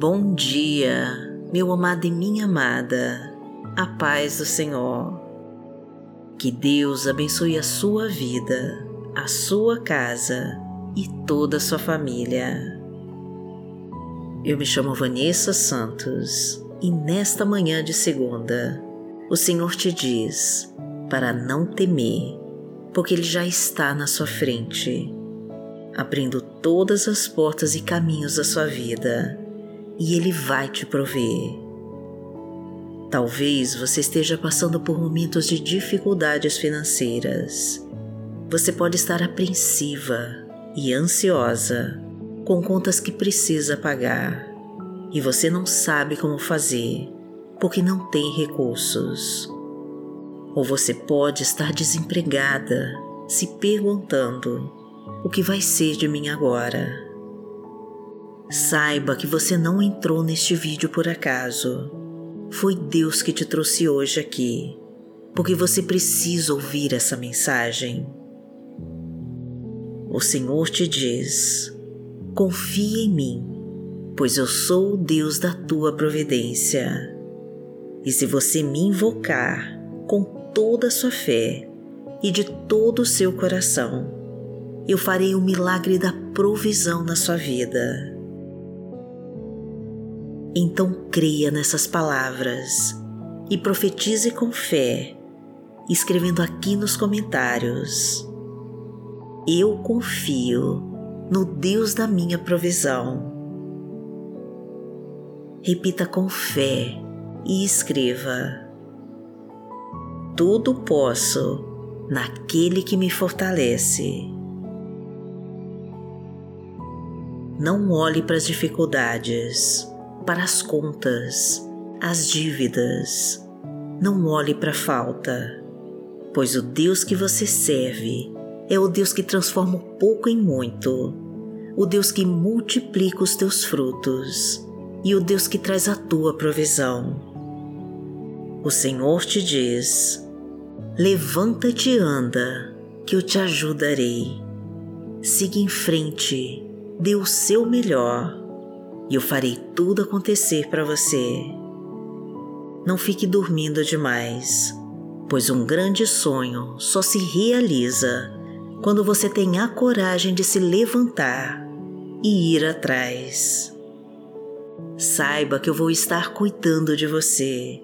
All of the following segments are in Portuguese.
Bom dia, meu amado e minha amada, a paz do Senhor. Que Deus abençoe a sua vida, a sua casa e toda a sua família. Eu me chamo Vanessa Santos e nesta manhã de segunda, o Senhor te diz para não temer, porque Ele já está na sua frente, abrindo todas as portas e caminhos da sua vida e Ele vai te prover. Talvez você esteja passando por momentos de dificuldades financeiras. Você pode estar apreensiva e ansiosa com contas que precisa pagar e você não sabe como fazer porque não tem recursos. Ou você pode estar desempregada, se perguntando: o que vai ser de mim agora? Saiba que você não entrou neste vídeo por acaso. Foi Deus que te trouxe hoje aqui, porque você precisa ouvir essa mensagem. O Senhor te diz: confia em mim, pois eu sou o Deus da tua providência. E se você me invocar com toda a sua fé e de todo o seu coração, eu farei o milagre da provisão na sua vida. Então creia nessas palavras e profetize com fé, escrevendo aqui nos comentários. Eu confio no Deus da minha provisão. Repita com fé e escreva: Tudo posso naquele que me fortalece. Não olhe para as dificuldades para as contas, as dívidas. Não olhe para a falta, pois o Deus que você serve é o Deus que transforma o pouco em muito, o Deus que multiplica os teus frutos e o Deus que traz a tua provisão. O Senhor te diz: Levanta-te e anda, que eu te ajudarei. Siga em frente, dê o seu melhor e eu farei tudo acontecer para você. Não fique dormindo demais, pois um grande sonho só se realiza quando você tem a coragem de se levantar e ir atrás. Saiba que eu vou estar cuidando de você,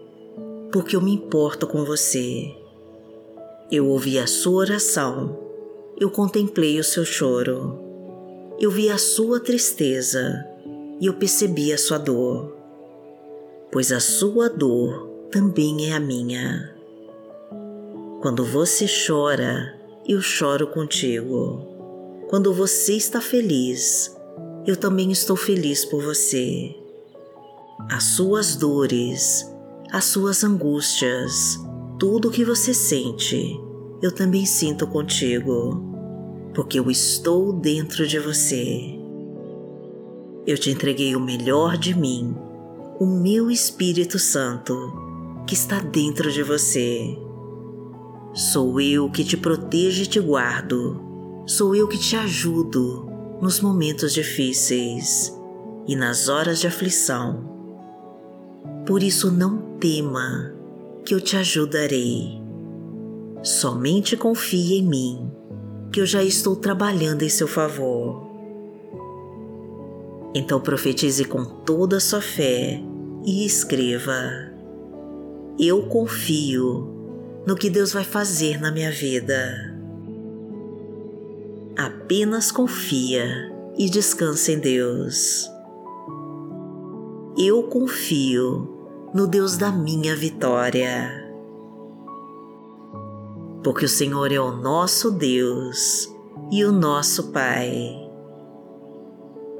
porque eu me importo com você. Eu ouvi a sua oração, eu contemplei o seu choro, eu vi a sua tristeza e eu percebi a sua dor, pois a sua dor também é a minha. Quando você chora, eu choro contigo. Quando você está feliz, eu também estou feliz por você. As suas dores, as suas angústias, tudo o que você sente, eu também sinto contigo, porque eu estou dentro de você. Eu te entreguei o melhor de mim, o meu Espírito Santo, que está dentro de você. Sou eu que te protejo e te guardo. Sou eu que te ajudo nos momentos difíceis e nas horas de aflição. Por isso não tema, que eu te ajudarei. Somente confie em mim, que eu já estou trabalhando em seu favor. Então profetize com toda a sua fé e escreva: Eu confio no que Deus vai fazer na minha vida. Apenas confia e descansa em Deus. Eu confio no Deus da minha vitória. Porque o Senhor é o nosso Deus e o nosso Pai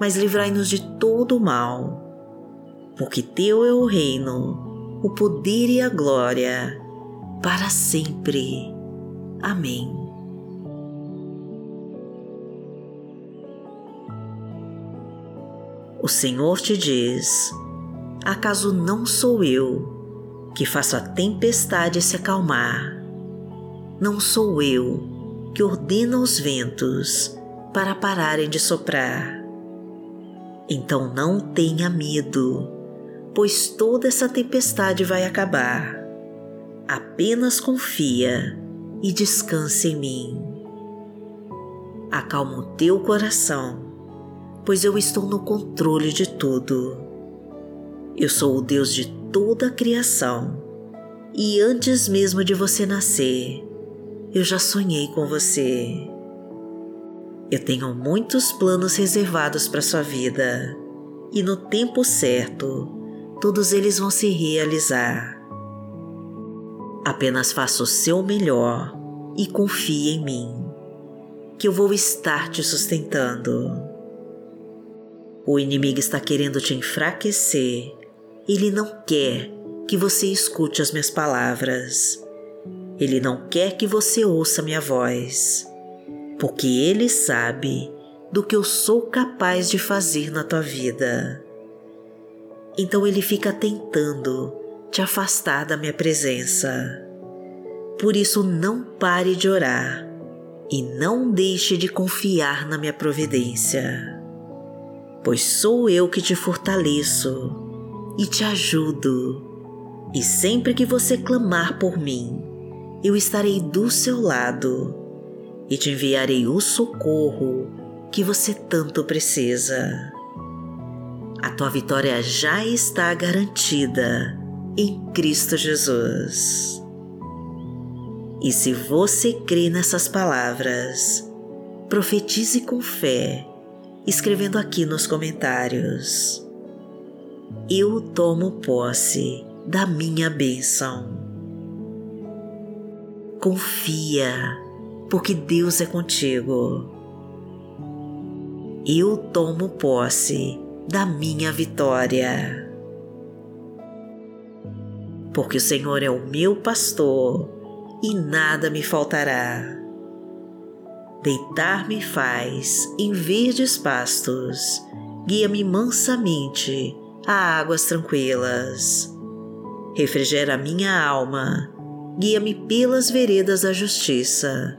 mas livrai-nos de todo o mal. Porque Teu é o reino, o poder e a glória, para sempre. Amém. O Senhor te diz: Acaso não sou eu que faço a tempestade se acalmar? Não sou eu que ordeno os ventos para pararem de soprar? Então não tenha medo, pois toda essa tempestade vai acabar. Apenas confia e descanse em mim. Acalma o teu coração, pois eu estou no controle de tudo. Eu sou o Deus de toda a criação e antes mesmo de você nascer, eu já sonhei com você. Eu tenho muitos planos reservados para sua vida e no tempo certo, todos eles vão se realizar. Apenas faça o seu melhor e confie em mim, que eu vou estar te sustentando. O inimigo está querendo te enfraquecer, ele não quer que você escute as minhas palavras. Ele não quer que você ouça minha voz porque Ele sabe do que eu sou capaz de fazer na tua vida. Então Ele fica tentando te afastar da minha presença. Por isso, não pare de orar e não deixe de confiar na minha providência, pois sou eu que te fortaleço e te ajudo. E sempre que você clamar por mim, eu estarei do seu lado e te enviarei o socorro que você tanto precisa. A tua vitória já está garantida em Cristo Jesus. E se você crê nessas palavras, profetize com fé, escrevendo aqui nos comentários. Eu tomo posse da minha bênção. Confia porque Deus é contigo. Eu tomo posse da minha vitória. Porque o Senhor é o meu pastor e nada me faltará. Deitar-me faz em verdes pastos, guia-me mansamente a águas tranquilas. Refrigera minha alma, guia-me pelas veredas da justiça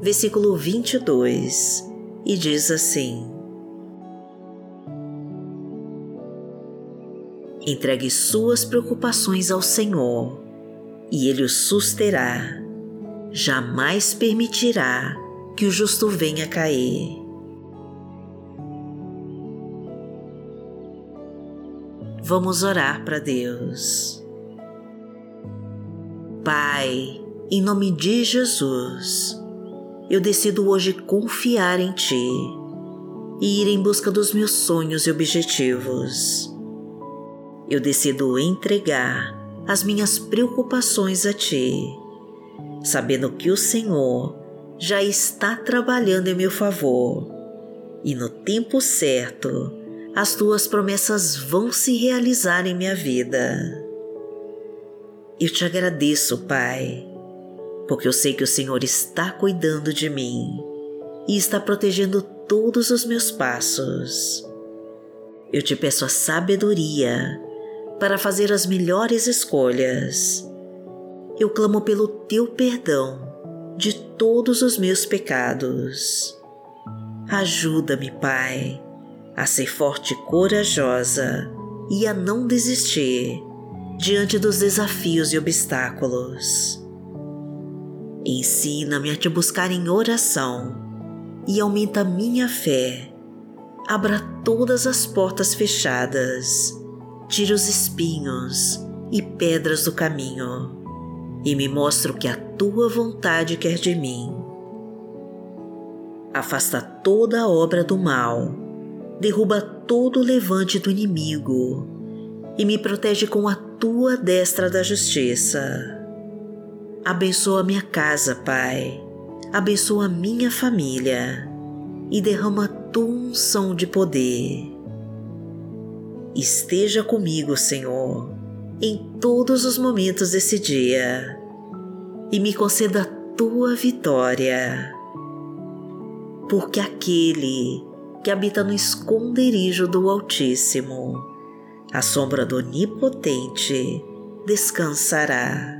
versículo 22, e diz assim: Entregue suas preocupações ao Senhor, e Ele o susterá. Jamais permitirá que o justo venha cair. Vamos orar para Deus. Pai, em nome de Jesus, eu decido hoje confiar em Ti e ir em busca dos meus sonhos e objetivos. Eu decido entregar as minhas preocupações a Ti, sabendo que o Senhor já está trabalhando em meu favor e no tempo certo as Tuas promessas vão se realizar em minha vida. Eu te agradeço, Pai porque eu sei que o Senhor está cuidando de mim e está protegendo todos os meus passos. Eu te peço a sabedoria para fazer as melhores escolhas. Eu clamo pelo teu perdão de todos os meus pecados. Ajuda-me, Pai, a ser forte e corajosa e a não desistir diante dos desafios e obstáculos. Ensina-me a te buscar em oração e aumenta minha fé. Abra todas as portas fechadas, tire os espinhos e pedras do caminho e me mostra o que a tua vontade quer de mim. Afasta toda a obra do mal, derruba todo o levante do inimigo e me protege com a tua destra da justiça. Abençoa minha casa, Pai. Abençoa minha família e derrama tua unção de poder. Esteja comigo, Senhor, em todos os momentos desse dia e me conceda tua vitória. Porque aquele que habita no esconderijo do Altíssimo, a sombra do Onipotente, descansará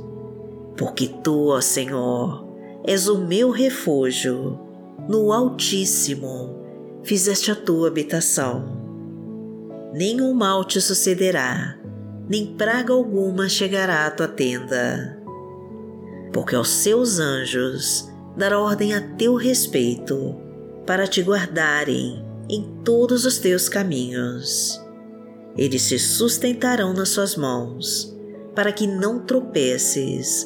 porque tu, ó Senhor, és o meu refúgio, no Altíssimo fizeste a tua habitação. Nenhum mal te sucederá, nem praga alguma chegará à tua tenda, porque aos seus anjos dará ordem a teu respeito, para te guardarem em todos os teus caminhos. Eles te sustentarão nas suas mãos, para que não tropeces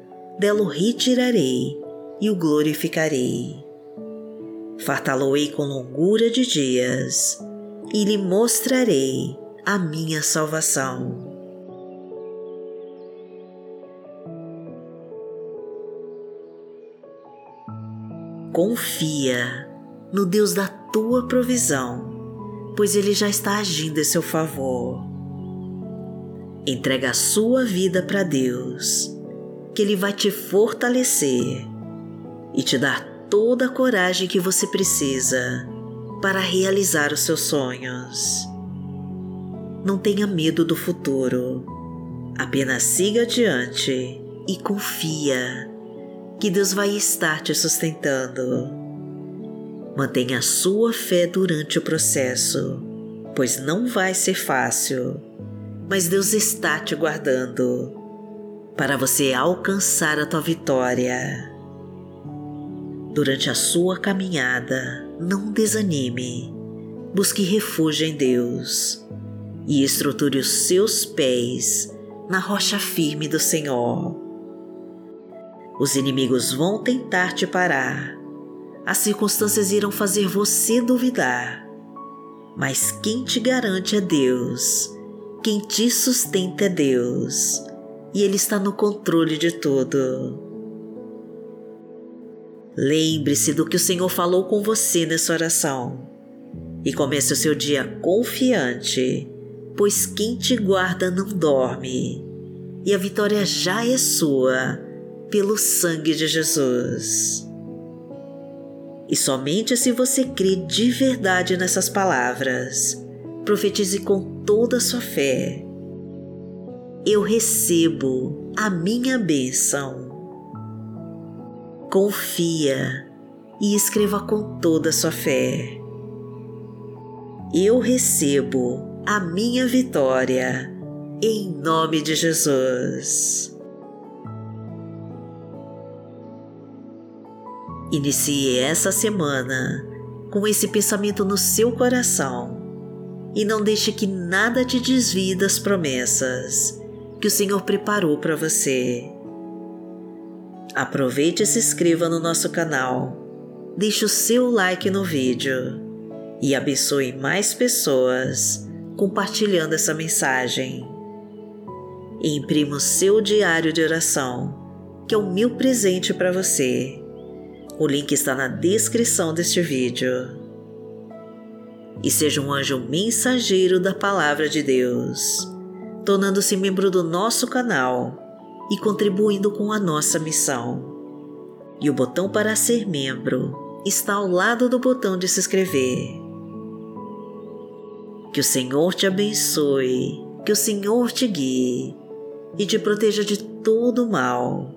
dela o retirarei e o glorificarei. Fartá-lo-ei com longura de dias e lhe mostrarei a minha salvação. Confia no Deus da tua provisão, pois Ele já está agindo em seu favor. Entrega a sua vida para Deus que Ele vai te fortalecer e te dar toda a coragem que você precisa para realizar os seus sonhos. Não tenha medo do futuro, apenas siga adiante e confia que Deus vai estar te sustentando. Mantenha a sua fé durante o processo, pois não vai ser fácil, mas Deus está te guardando para você alcançar a tua vitória. Durante a sua caminhada, não desanime. Busque refúgio em Deus e estruture os seus pés na rocha firme do Senhor. Os inimigos vão tentar te parar, as circunstâncias irão fazer você duvidar, mas quem te garante é Deus, quem te sustenta é Deus e Ele está no controle de tudo. Lembre-se do que o Senhor falou com você nessa oração e comece o seu dia confiante, pois quem te guarda não dorme. e a vitória já é sua pelo sangue de Jesus. E somente se você crê de verdade nessas palavras, profetize com toda a sua fé. Eu recebo a minha bênção. Confia e escreva com toda a sua fé. Eu recebo a minha vitória em nome de Jesus. Inicie essa semana com esse pensamento no seu coração e não deixe que nada te desvie das promessas que o Senhor preparou para você. Aproveite e se inscreva no nosso canal, deixe o seu like no vídeo e abençoe mais pessoas compartilhando essa mensagem e imprima o seu diário de oração, que é o meu presente para você. O link está na descrição deste vídeo. E seja um anjo mensageiro da Palavra de Deus, tornando-se membro do nosso canal e contribuindo com a nossa missão. E o botão para ser membro está ao lado do botão de se inscrever. Que o Senhor te abençoe, que o Senhor te guie e te proteja de todo mal.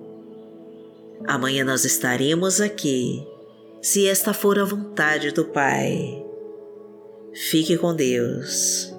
Amanhã nós estaremos aqui, se esta for a vontade do Pai. Fique com Deus.